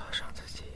锁上自己。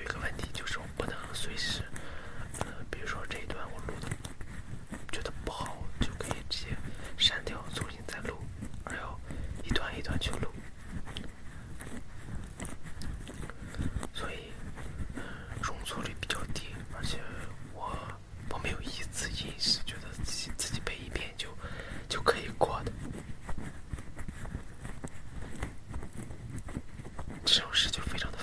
有一个问题就是我不能随时，呃，比如说这一段我录的觉得不好，就可以直接删掉，重新再录，而要一段一段去录，所以容错率比较低，而且我我没有一次临时觉得自己自己背一遍就就可以过的，这种事就非常的。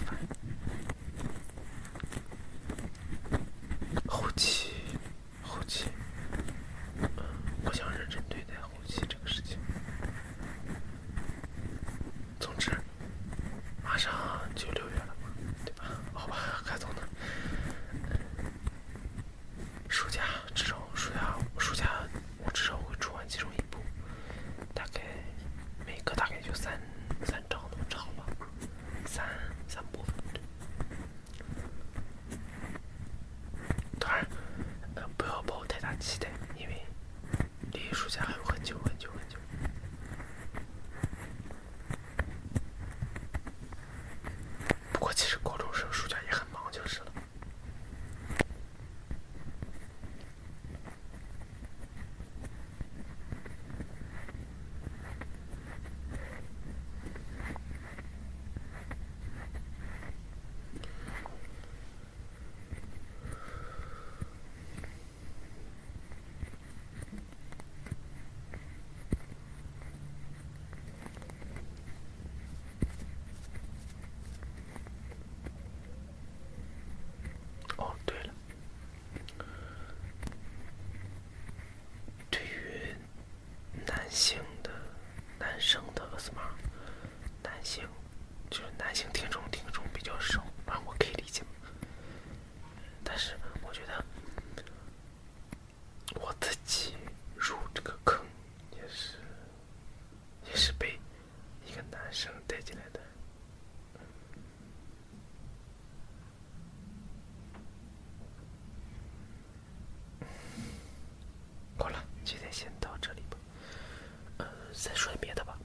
再说点别的吧。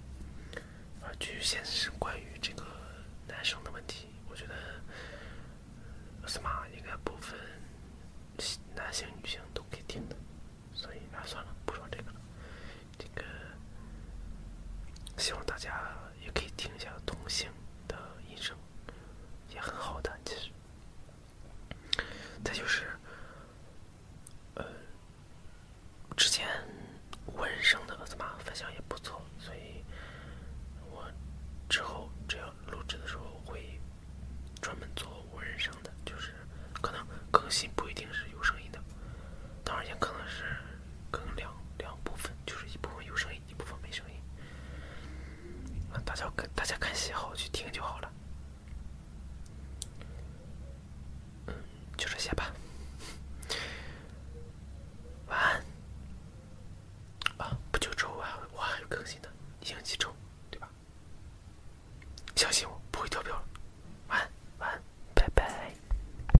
啊正就先是关于这个男生的问题，我觉得什么应该不分男性女性都可以听的，所以啊算了，不说这个了。这个希望大家也可以听一下同性的音声，也很好的，其实。再就是。